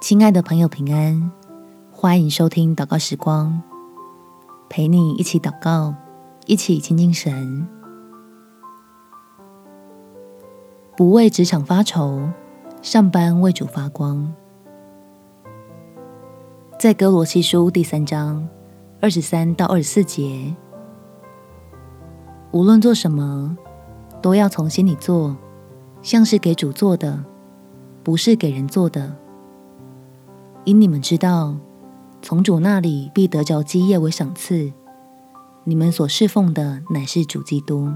亲爱的朋友，平安！欢迎收听祷告时光，陪你一起祷告，一起亲近神。不为职场发愁，上班为主发光。在哥罗西书第三章二十三到二十四节，无论做什么，都要从心里做，像是给主做的，不是给人做的。因你们知道，从主那里必得着基业为赏赐。你们所侍奉的乃是主基督。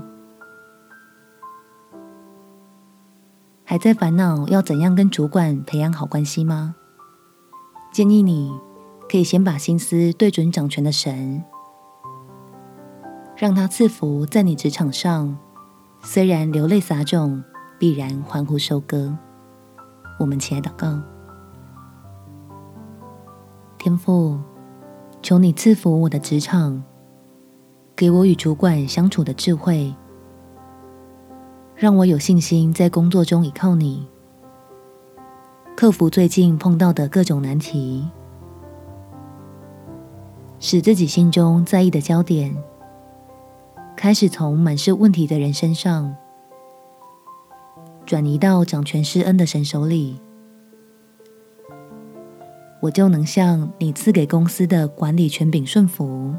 还在烦恼要怎样跟主管培养好关系吗？建议你可以先把心思对准掌权的神，让他赐福在你职场上。虽然流泪撒种，必然欢呼收割。我们起来祷告。天父，求你赐福我的职场，给我与主管相处的智慧，让我有信心在工作中依靠你，克服最近碰到的各种难题，使自己心中在意的焦点开始从满是问题的人身上，转移到掌权施恩的神手里。我就能向你赐给公司的管理权柄顺服，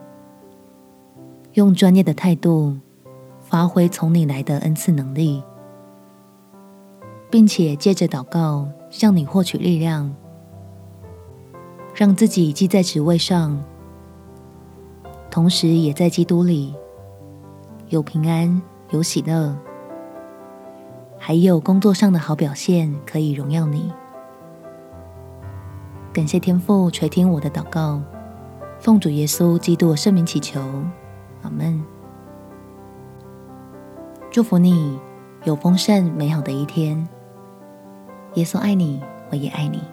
用专业的态度发挥从你来的恩赐能力，并且借着祷告向你获取力量，让自己既在职位上，同时也在基督里有平安、有喜乐，还有工作上的好表现，可以荣耀你。感谢天父垂听我的祷告，奉主耶稣基督圣名祈求，阿门。祝福你有丰盛美好的一天。耶稣爱你，我也爱你。